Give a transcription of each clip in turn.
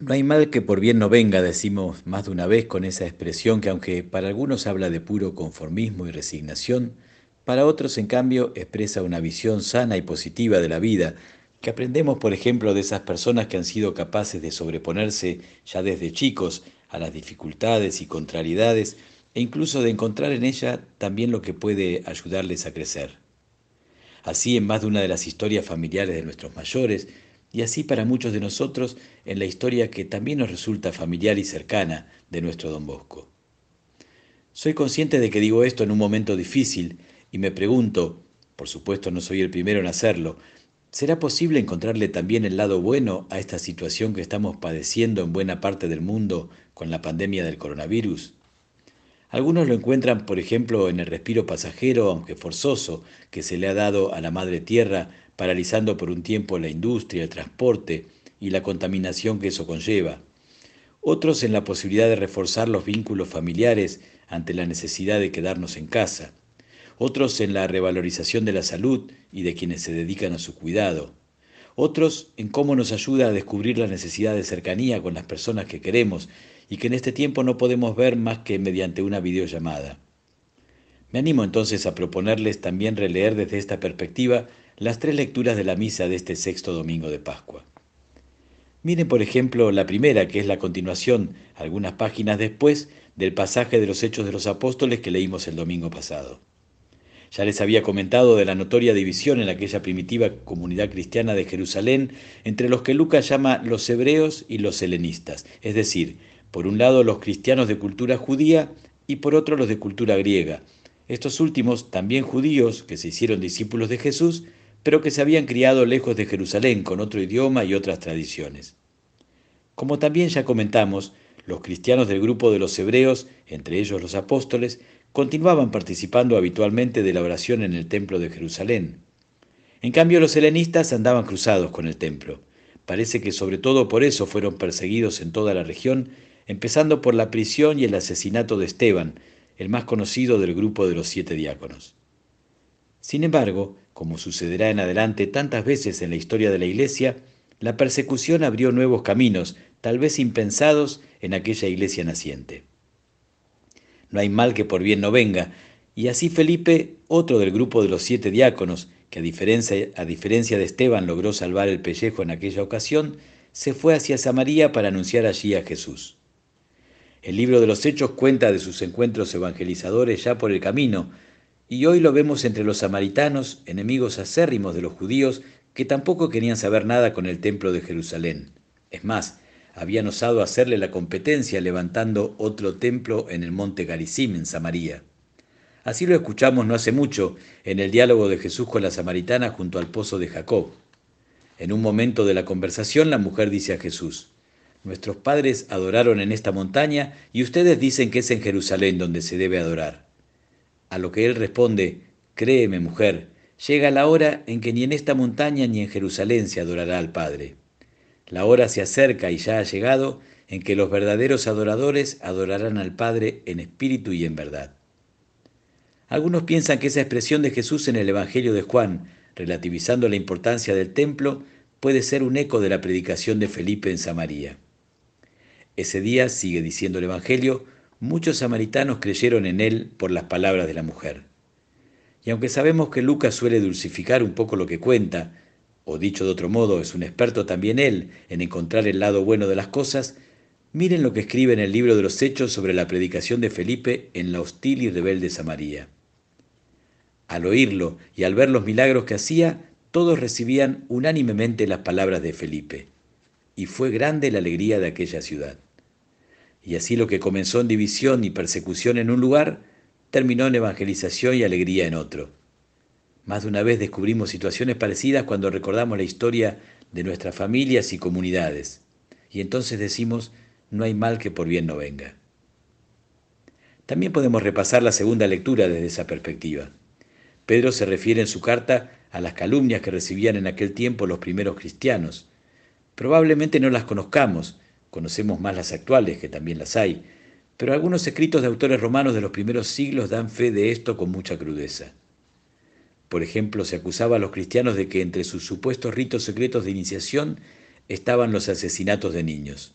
No hay mal que por bien no venga, decimos más de una vez con esa expresión que aunque para algunos habla de puro conformismo y resignación, para otros en cambio expresa una visión sana y positiva de la vida, que aprendemos por ejemplo de esas personas que han sido capaces de sobreponerse ya desde chicos a las dificultades y contrariedades e incluso de encontrar en ella también lo que puede ayudarles a crecer. Así en más de una de las historias familiares de nuestros mayores, y así para muchos de nosotros en la historia que también nos resulta familiar y cercana de nuestro don Bosco. Soy consciente de que digo esto en un momento difícil y me pregunto, por supuesto no soy el primero en hacerlo, ¿será posible encontrarle también el lado bueno a esta situación que estamos padeciendo en buena parte del mundo con la pandemia del coronavirus? Algunos lo encuentran, por ejemplo, en el respiro pasajero, aunque forzoso, que se le ha dado a la Madre Tierra paralizando por un tiempo la industria, el transporte y la contaminación que eso conlleva. Otros en la posibilidad de reforzar los vínculos familiares ante la necesidad de quedarnos en casa. Otros en la revalorización de la salud y de quienes se dedican a su cuidado. Otros en cómo nos ayuda a descubrir la necesidad de cercanía con las personas que queremos y que en este tiempo no podemos ver más que mediante una videollamada. Me animo entonces a proponerles también releer desde esta perspectiva las tres lecturas de la misa de este sexto domingo de Pascua. Miren, por ejemplo, la primera, que es la continuación, algunas páginas después, del pasaje de los Hechos de los Apóstoles que leímos el domingo pasado. Ya les había comentado de la notoria división en aquella primitiva comunidad cristiana de Jerusalén entre los que Lucas llama los hebreos y los helenistas, es decir, por un lado los cristianos de cultura judía y por otro los de cultura griega. Estos últimos, también judíos, que se hicieron discípulos de Jesús, pero que se habían criado lejos de Jerusalén con otro idioma y otras tradiciones. Como también ya comentamos, los cristianos del grupo de los hebreos, entre ellos los apóstoles, continuaban participando habitualmente de la oración en el templo de Jerusalén. En cambio, los helenistas andaban cruzados con el templo. Parece que sobre todo por eso fueron perseguidos en toda la región, empezando por la prisión y el asesinato de Esteban, el más conocido del grupo de los siete diáconos. Sin embargo, como sucederá en adelante tantas veces en la historia de la Iglesia, la persecución abrió nuevos caminos, tal vez impensados, en aquella iglesia naciente. No hay mal que por bien no venga, y así Felipe, otro del grupo de los siete diáconos, que a diferencia, a diferencia de Esteban logró salvar el pellejo en aquella ocasión, se fue hacia Samaria para anunciar allí a Jesús. El libro de los Hechos cuenta de sus encuentros evangelizadores ya por el camino, y hoy lo vemos entre los samaritanos, enemigos acérrimos de los judíos, que tampoco querían saber nada con el templo de Jerusalén. Es más, habían osado hacerle la competencia levantando otro templo en el monte Garizim, en Samaria. Así lo escuchamos no hace mucho en el diálogo de Jesús con la samaritana junto al pozo de Jacob. En un momento de la conversación la mujer dice a Jesús, Nuestros padres adoraron en esta montaña y ustedes dicen que es en Jerusalén donde se debe adorar. A lo que él responde, Créeme, mujer, llega la hora en que ni en esta montaña ni en Jerusalén se adorará al Padre. La hora se acerca y ya ha llegado en que los verdaderos adoradores adorarán al Padre en espíritu y en verdad. Algunos piensan que esa expresión de Jesús en el Evangelio de Juan, relativizando la importancia del templo, puede ser un eco de la predicación de Felipe en Samaria. Ese día, sigue diciendo el Evangelio, muchos samaritanos creyeron en él por las palabras de la mujer. Y aunque sabemos que Lucas suele dulcificar un poco lo que cuenta, o dicho de otro modo, es un experto también él en encontrar el lado bueno de las cosas, miren lo que escribe en el libro de los Hechos sobre la predicación de Felipe en la hostil y rebelde Samaria. Al oírlo y al ver los milagros que hacía, todos recibían unánimemente las palabras de Felipe, y fue grande la alegría de aquella ciudad. Y así lo que comenzó en división y persecución en un lugar, terminó en evangelización y alegría en otro. Más de una vez descubrimos situaciones parecidas cuando recordamos la historia de nuestras familias y comunidades. Y entonces decimos, no hay mal que por bien no venga. También podemos repasar la segunda lectura desde esa perspectiva. Pedro se refiere en su carta a las calumnias que recibían en aquel tiempo los primeros cristianos. Probablemente no las conozcamos, Conocemos más las actuales, que también las hay, pero algunos escritos de autores romanos de los primeros siglos dan fe de esto con mucha crudeza. Por ejemplo, se acusaba a los cristianos de que entre sus supuestos ritos secretos de iniciación estaban los asesinatos de niños.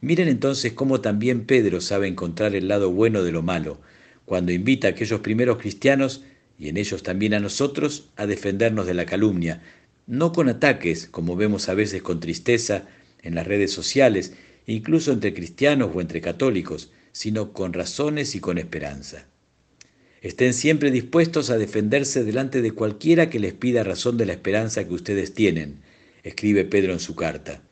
Miren entonces cómo también Pedro sabe encontrar el lado bueno de lo malo, cuando invita a aquellos primeros cristianos, y en ellos también a nosotros, a defendernos de la calumnia, no con ataques, como vemos a veces con tristeza en las redes sociales, incluso entre cristianos o entre católicos, sino con razones y con esperanza. Estén siempre dispuestos a defenderse delante de cualquiera que les pida razón de la esperanza que ustedes tienen, escribe Pedro en su carta.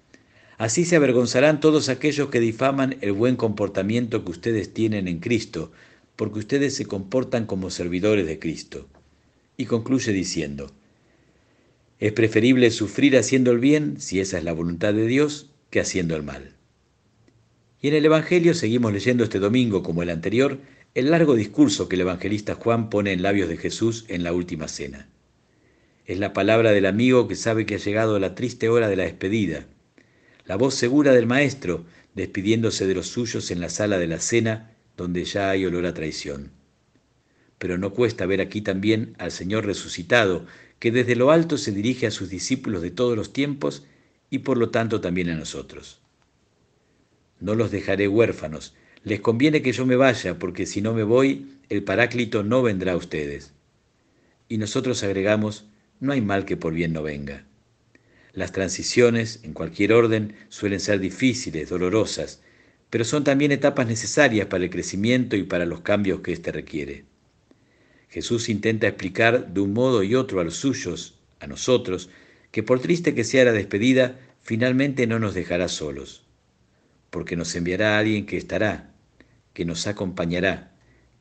Así se avergonzarán todos aquellos que difaman el buen comportamiento que ustedes tienen en Cristo, porque ustedes se comportan como servidores de Cristo. Y concluye diciendo, es preferible sufrir haciendo el bien, si esa es la voluntad de Dios, que haciendo el mal. Y en el Evangelio seguimos leyendo este domingo, como el anterior, el largo discurso que el evangelista Juan pone en labios de Jesús en la última cena. Es la palabra del amigo que sabe que ha llegado la triste hora de la despedida, la voz segura del maestro despidiéndose de los suyos en la sala de la cena donde ya hay olor a traición. Pero no cuesta ver aquí también al Señor resucitado, que desde lo alto se dirige a sus discípulos de todos los tiempos y por lo tanto también a nosotros. No los dejaré huérfanos, les conviene que yo me vaya, porque si no me voy, el Paráclito no vendrá a ustedes. Y nosotros agregamos, no hay mal que por bien no venga. Las transiciones, en cualquier orden, suelen ser difíciles, dolorosas, pero son también etapas necesarias para el crecimiento y para los cambios que éste requiere. Jesús intenta explicar de un modo y otro a los suyos, a nosotros, que por triste que sea la despedida, finalmente no nos dejará solos, porque nos enviará a alguien que estará, que nos acompañará,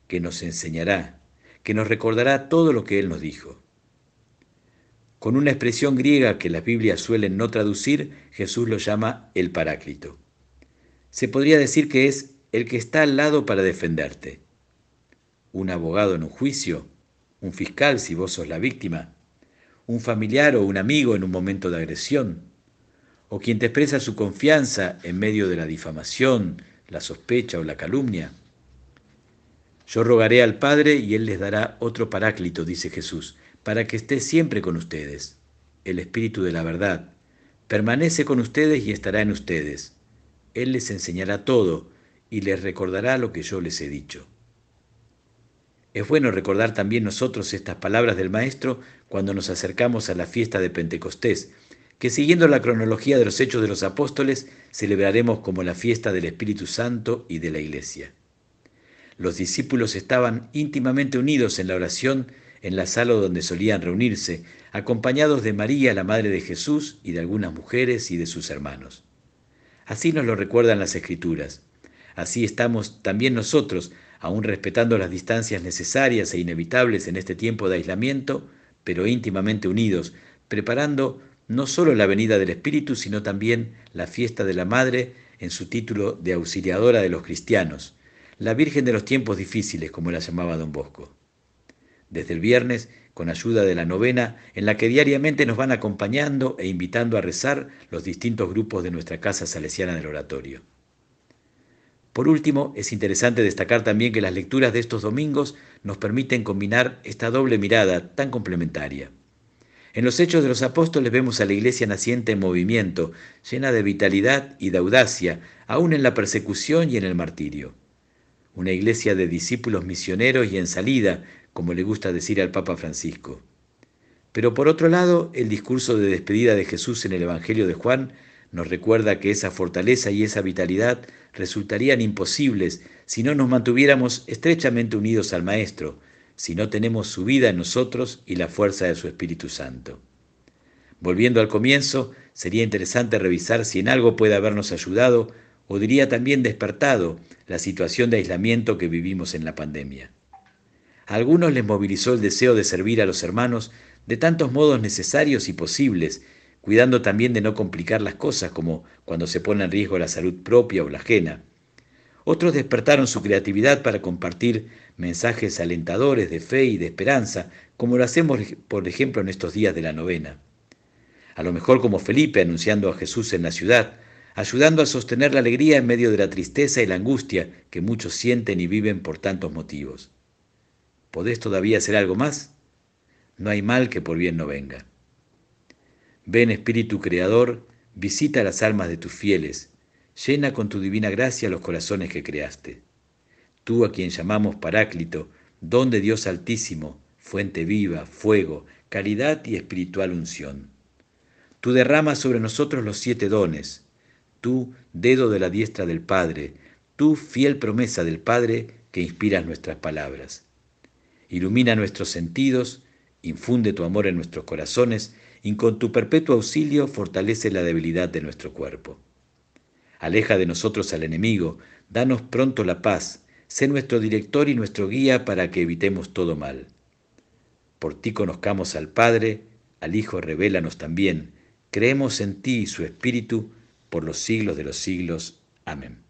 que nos enseñará, que nos recordará todo lo que Él nos dijo. Con una expresión griega que las Biblias suelen no traducir, Jesús lo llama el Paráclito. Se podría decir que es el que está al lado para defenderte. Un abogado en un juicio, un fiscal si vos sos la víctima, un familiar o un amigo en un momento de agresión, o quien te expresa su confianza en medio de la difamación, la sospecha o la calumnia. Yo rogaré al Padre y Él les dará otro paráclito, dice Jesús, para que esté siempre con ustedes, el Espíritu de la verdad. Permanece con ustedes y estará en ustedes. Él les enseñará todo y les recordará lo que yo les he dicho. Es bueno recordar también nosotros estas palabras del Maestro cuando nos acercamos a la fiesta de Pentecostés, que siguiendo la cronología de los hechos de los apóstoles celebraremos como la fiesta del Espíritu Santo y de la Iglesia. Los discípulos estaban íntimamente unidos en la oración en la sala donde solían reunirse, acompañados de María, la Madre de Jesús, y de algunas mujeres y de sus hermanos. Así nos lo recuerdan las Escrituras. Así estamos también nosotros, aún respetando las distancias necesarias e inevitables en este tiempo de aislamiento, pero íntimamente unidos, preparando no solo la venida del Espíritu, sino también la fiesta de la Madre en su título de auxiliadora de los cristianos, la Virgen de los tiempos difíciles, como la llamaba don Bosco desde el viernes con ayuda de la novena en la que diariamente nos van acompañando e invitando a rezar los distintos grupos de nuestra casa salesiana del oratorio. Por último, es interesante destacar también que las lecturas de estos domingos nos permiten combinar esta doble mirada tan complementaria. En los Hechos de los Apóstoles vemos a la iglesia naciente en movimiento, llena de vitalidad y de audacia, aún en la persecución y en el martirio. Una iglesia de discípulos misioneros y en salida, como le gusta decir al Papa Francisco. Pero por otro lado, el discurso de despedida de Jesús en el Evangelio de Juan nos recuerda que esa fortaleza y esa vitalidad resultarían imposibles si no nos mantuviéramos estrechamente unidos al Maestro, si no tenemos su vida en nosotros y la fuerza de su Espíritu Santo. Volviendo al comienzo, sería interesante revisar si en algo puede habernos ayudado o diría también despertado la situación de aislamiento que vivimos en la pandemia. A algunos les movilizó el deseo de servir a los hermanos de tantos modos necesarios y posibles, cuidando también de no complicar las cosas como cuando se pone en riesgo la salud propia o la ajena. Otros despertaron su creatividad para compartir mensajes alentadores de fe y de esperanza, como lo hacemos, por ejemplo, en estos días de la novena. A lo mejor como Felipe anunciando a Jesús en la ciudad, ayudando a sostener la alegría en medio de la tristeza y la angustia que muchos sienten y viven por tantos motivos. ¿Podés todavía hacer algo más? No hay mal que por bien no venga. Ven Espíritu Creador, visita las almas de tus fieles, Llena con tu divina gracia los corazones que creaste. Tú a quien llamamos Paráclito, don de Dios altísimo, fuente viva, fuego, caridad y espiritual unción. Tú derramas sobre nosotros los siete dones, tú, dedo de la diestra del Padre, tú, fiel promesa del Padre que inspiras nuestras palabras. Ilumina nuestros sentidos, infunde tu amor en nuestros corazones y con tu perpetuo auxilio fortalece la debilidad de nuestro cuerpo. Aleja de nosotros al enemigo, danos pronto la paz, sé nuestro director y nuestro guía para que evitemos todo mal. Por ti conozcamos al Padre, al Hijo revélanos también, creemos en ti y su Espíritu por los siglos de los siglos. Amén.